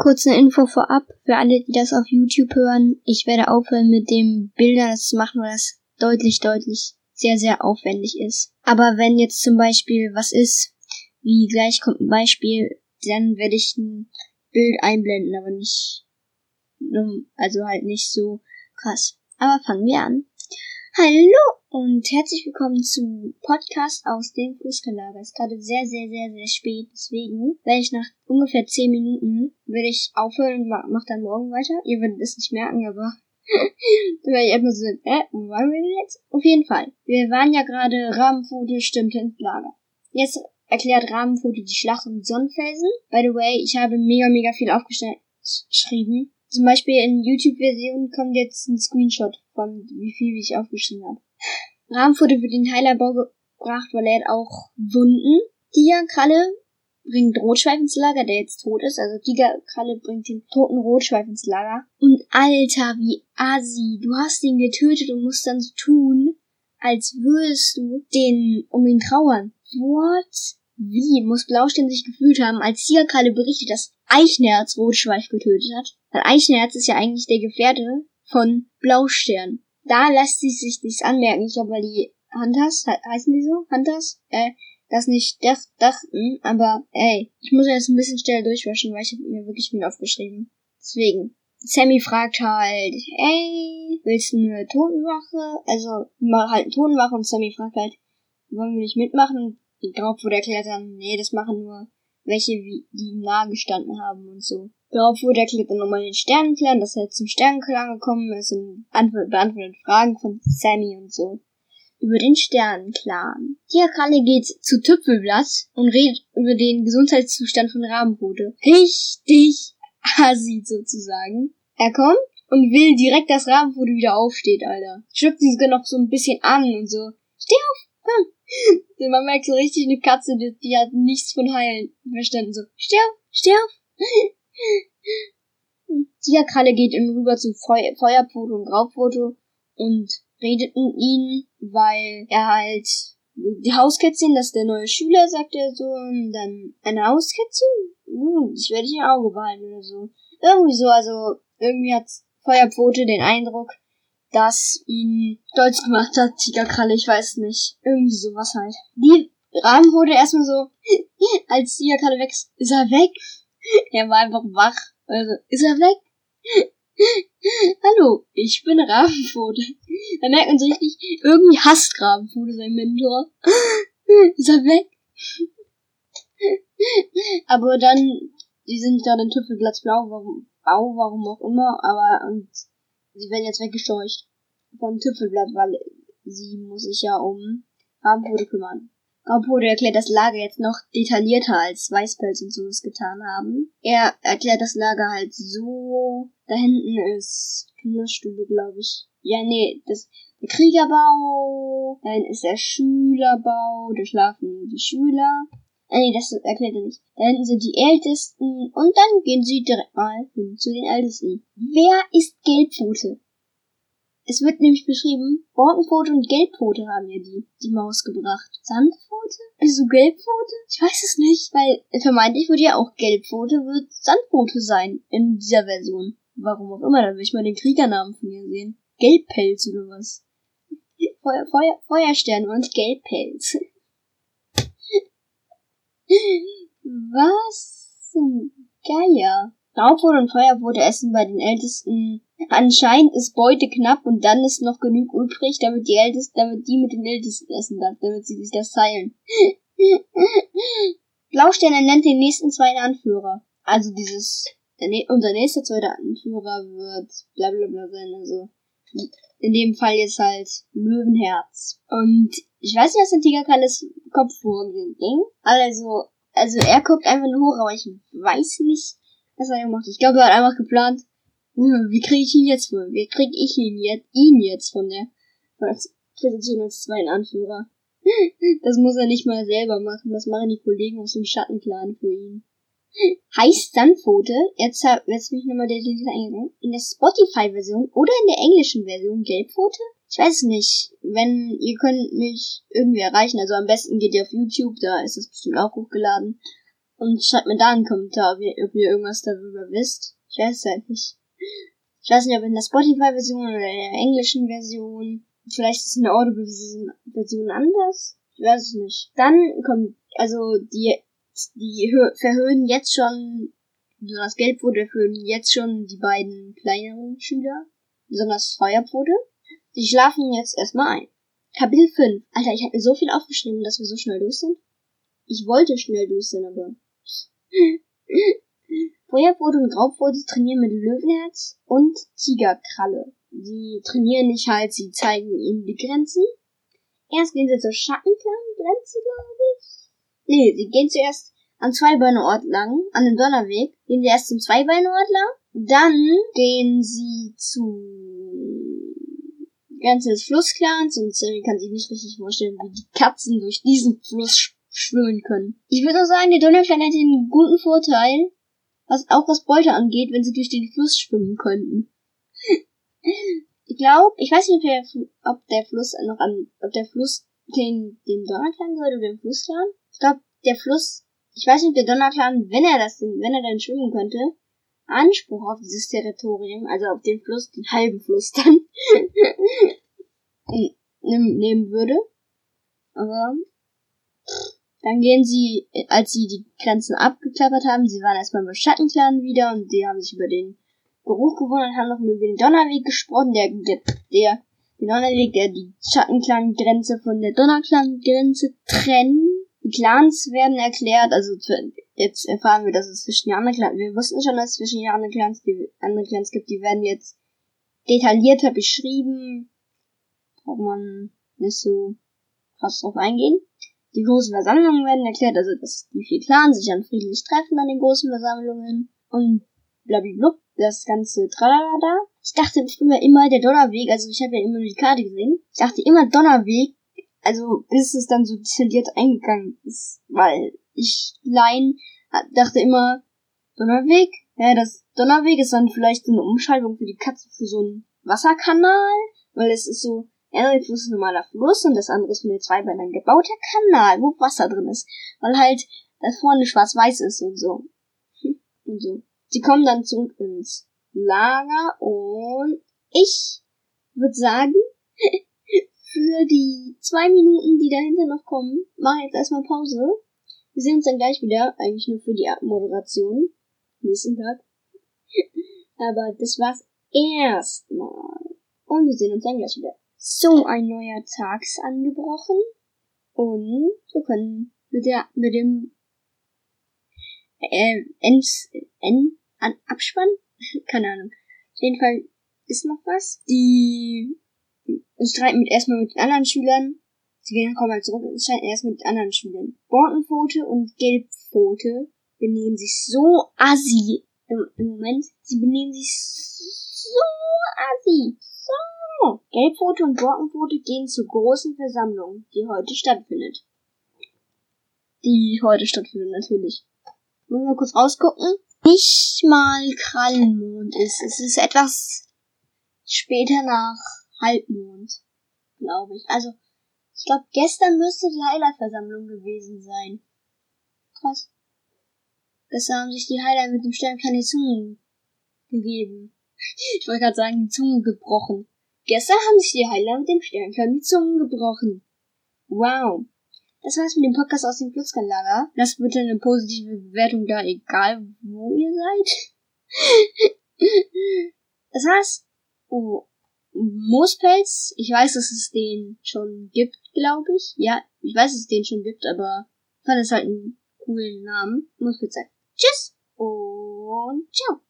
Kurze Info vorab für alle, die das auf YouTube hören. Ich werde aufhören mit dem Bilder zu machen, weil das deutlich, deutlich sehr, sehr aufwendig ist. Aber wenn jetzt zum Beispiel was ist, wie gleich kommt ein Beispiel, dann werde ich ein Bild einblenden, aber nicht, also halt nicht so krass. Aber fangen wir an. Hallo und herzlich willkommen zum Podcast aus dem Fußgängerlager. Es ist gerade sehr, sehr, sehr, sehr spät. Deswegen werde ich nach ungefähr 10 Minuten werde ich aufhören und mach dann morgen weiter. Ihr werdet es nicht merken, aber dann werde ich einfach so, äh, wo waren wir denn jetzt? Auf jeden Fall. Wir waren ja gerade Rahmenfoto stimmt ins Lager. Jetzt erklärt Rahmenfoto die Schlacht um Sonnenfelsen. By the way, ich habe mega, mega viel aufgeschrieben. Zum Beispiel in YouTube-Version kommt jetzt ein Screenshot von wie viel ich aufgeschrieben habe. Rahmenfoto wird in Heilerbau gebracht, weil er auch Wunden. Tigerkralle bringt Rotschweif ins Lager, der jetzt tot ist. Also Tigerkralle bringt den toten Rotschweif ins Lager. Und Alter, wie assi. Du hast ihn getötet und musst dann so tun, als würdest du den um ihn trauern. What? Wie muss Blaustein sich gefühlt haben, als Tigerkralle berichtet, dass Eichnerz Rotschweif getötet hat? Weil Eichnerz ist ja eigentlich der Gefährte von Blaustern. Da lässt sich sich nichts anmerken. Ich glaube, weil die Hunters, heißen die so? Hunters? Äh, das nicht dachten, aber ey, ich muss jetzt ein bisschen schneller durchwaschen, weil ich habe mir wirklich viel aufgeschrieben. Deswegen. Sammy fragt halt, ey, willst du eine Totenwache? Also, mal halt eine Totenwache und Sammy fragt halt, wollen wir nicht mitmachen? Und darauf wurde erklärt dann, nee, das machen nur welche, die ihm nahe gestanden haben und so. Darauf wurde erklärt dann nochmal den Sternenclan, dass er zum Sternenclan gekommen ist und beantwortet Fragen von Sammy und so über den Sternenclan. Kralle geht zu Tüpfelblatt und redet über den Gesundheitszustand von Rahmenrute. Richtig assi sozusagen. Er kommt und will direkt, dass Rahmenrute wieder aufsteht, Alter. Schluckt ihn sogar noch so ein bisschen an und so. Steh auf! Komm! Man merkt so richtig eine Katze, die, die hat nichts von Heilen verstanden. So, steh auf! Steh auf! Kralle geht ihm rüber zu Feu Feuerfoto und Graupfoto und redet mit ihm, weil er halt die Hauskätzchen, das ist der neue Schüler, sagt er so, und dann eine Hauskätzchen? Uh, ich werde dich im Auge behalten oder so. Irgendwie so, also irgendwie hat Feuerpfote den Eindruck, dass ihn stolz gemacht hat, Tigerkralle, ich weiß nicht. Irgendwie sowas halt. Die Rahmen wurde erstmal so, als Tigerkralle weg ist, ist er weg? Er war einfach wach. Also, ist er weg? Hallo, ich bin Rabenpfote. Da merkt man so richtig, irgendwie hasst Rabenpfote sein Mentor. Ist er weg? Aber dann, die sind ja dann Tüffelplatz blau, warum, bau, warum auch immer, aber, und sie werden jetzt weggescheucht von Tüffelblatt, weil sie muss sich ja um Rabenpfote kümmern. Rabenpfote erklärt das Lager jetzt noch detaillierter als Weißpelz und so es getan haben. Er erklärt das Lager halt so, da hinten ist Kinderstube, glaube ich. Ja, nee, das der Kriegerbau, dann ist der Schülerbau, da schlafen die Schüler. Ah, nee, das erklärt er nicht. Da hinten sind die Ältesten und dann gehen sie direkt mal hin zu den Ältesten. Wer ist Gelbpfote? Es wird nämlich beschrieben, Borkenpfote und Gelbpfote haben ja die, die Maus gebracht. Sandpfote? Wieso Gelbpfote? Ich weiß es nicht, weil vermeintlich wird ja auch Gelbpfote wird Sandpfote sein in dieser Version. Warum auch immer, da will ich mal den Kriegernamen von ihr sehen. Gelbpelz oder was? Feuer, Feuer, Feuerstern und Gelbpelz. was Geier? Rauchbrot und Feuerbrot essen bei den Ältesten. Anscheinend ist Beute knapp und dann ist noch genug übrig, damit die Ältesten, damit die mit den Ältesten essen darf, damit sie sich das teilen. Blaustern nennt den nächsten zweiten Anführer. Also dieses der, unser nächster zweiter Anführer wird bla bla bla sein, also in dem Fall jetzt halt Löwenherz. Und ich weiß nicht, was in Tigerkalles Kopf vorging. Also, also er guckt einfach nur hoch, aber ich weiß nicht, was er gemacht hat. Ich glaube, er hat einfach geplant, wie kriege ich ihn jetzt wohl? Wie kriege ich ihn jetzt, ihn jetzt von der Position als zweiten Anführer? Das muss er nicht mal selber machen, das machen die Kollegen aus dem Schattenclan für ihn heißt Sandpfote, jetzt, jetzt bin ich nochmal der eingegangen, in der Spotify-Version oder in der englischen Version Gelbpfote? Ich weiß nicht. Wenn, ihr könnt mich irgendwie erreichen, also am besten geht ihr auf YouTube, da ist es bestimmt auch hochgeladen. Und schreibt mir da einen Kommentar, ob ihr, ob ihr irgendwas darüber wisst. Ich weiß es halt nicht. Ich weiß nicht, ob in der Spotify-Version oder in der englischen Version. Vielleicht ist eine Audible-Version anders. Ich weiß es nicht. Dann kommt, also die, die verhöhen jetzt schon, besonders Gelbpfote verhöhen jetzt schon die beiden kleineren Schüler. Besonders Feuerpfote. Die schlafen jetzt erstmal ein. Kapitel 5. Alter, ich habe mir so viel aufgeschrieben, dass wir so schnell durch sind. Ich wollte schnell durch sein, aber. Feuerpfote und Graupfote trainieren mit Löwenherz und Tigerkralle. Die trainieren nicht halt, sie zeigen ihnen die Grenzen. Erst gehen sie zur Schattenklan-Grenze, glaube ich. Nee, sie gehen zuerst an Zweibeineort lang, an dem Donnerweg. Gehen sie erst zum Zweibeineort lang. Dann gehen sie zu Grenze des Flussclans und Siri kann sich nicht richtig vorstellen, wie die Katzen durch diesen Fluss schwimmen können. Ich würde sagen, der Donnerclan hätte einen guten Vorteil, was auch was Beute angeht, wenn sie durch den Fluss schwimmen könnten. ich glaube, ich weiß nicht, ob der, ob der Fluss noch an, ob der Fluss den, den Donnerclan gehört oder den Flussclan. Ich glaube, der Fluss, ich weiß nicht, ob der Donnerclan, wenn er das, wenn er dann schwimmen könnte, Anspruch auf dieses Territorium, also auf den Fluss, den halben Fluss dann, nehmen würde. Aber dann gehen sie, als sie die Grenzen abgeklappert haben, sie waren erstmal beim Schattenclan wieder und die haben sich über den Geruch gewundert, haben noch über den Donnerweg gesprochen, der, der, der, den Donnerweg, der die Schattenclan-Grenze von der Donnerclan-Grenze trennt. Die Clans werden erklärt, also jetzt erfahren wir, dass es zwischen anderen Clans, wir wussten schon, dass es zwischen anderen Clans, die andere Clans gibt, die werden jetzt detaillierter beschrieben. Braucht man nicht so krass drauf eingehen. Die großen Versammlungen werden erklärt, also dass die vier Clans sich dann friedlich treffen an den großen Versammlungen und blablabla, das ganze Tralala Ich dachte früher immer der Donnerweg, also ich habe ja immer nur die Karte gesehen, ich dachte immer Donnerweg, also bis es dann so detailliert eingegangen ist, weil ich Lein dachte immer Donnerweg, ja, das Donnerweg ist dann vielleicht so eine Umschaltung für die Katze für so einen Wasserkanal, weil es ist so, der Fluss ist ein normaler Fluss und das andere ist den zwei ein gebauter Kanal, wo Wasser drin ist. Weil halt das vorne schwarz-weiß ist und so. Und so. Sie kommen dann zurück ins Lager und ich würde sagen, für die zwei Minuten, die dahinter noch kommen, mache jetzt erstmal Pause. Wir sehen uns dann gleich wieder, eigentlich nur für die Abmoderation. Nächsten Tag. Aber das war's erstmal. Und wir sehen uns dann gleich wieder. So, ein neuer Tag ist angebrochen. Und wir können mit der, mit dem, äh, Ends, End, an, Abspann? Keine Ahnung. Auf jeden Fall ist noch was. Die streiten mit erstmal mit den anderen Schülern. Sie gehen kommen halt zurück und streiten erst mit anderen Schülern. Borkenpfote und Gelbpfote benehmen sich so assi im, im Moment. Sie benehmen sich so assi. Oh, Gelbpfote und Borkenpfote gehen zur großen Versammlung, die heute stattfindet. Die heute stattfindet, natürlich. Wollen wir kurz rausgucken? Nicht mal Krallenmond ist. Es ist etwas später nach Halbmond, glaube ich. Also, ich glaube, gestern müsste die Highlight-Versammlung gewesen sein. Krass. Gestern haben sich die Highlight mit dem Stern keine Zungen gegeben. Ich wollte gerade sagen, die Zungen gebrochen. Gestern haben sich die Heiler mit dem Sternkern die Zungen gebrochen. Wow. Das war's mit dem Podcast aus dem Flusskanlager. Lasst bitte eine positive Bewertung da, egal wo ihr seid. das war's. Oh. Moospelz. Ich weiß, dass es den schon gibt, glaube ich. Ja, ich weiß, dass es den schon gibt, aber ich fand es halt einen coolen Namen. Moospelz sagt Tschüss und ciao.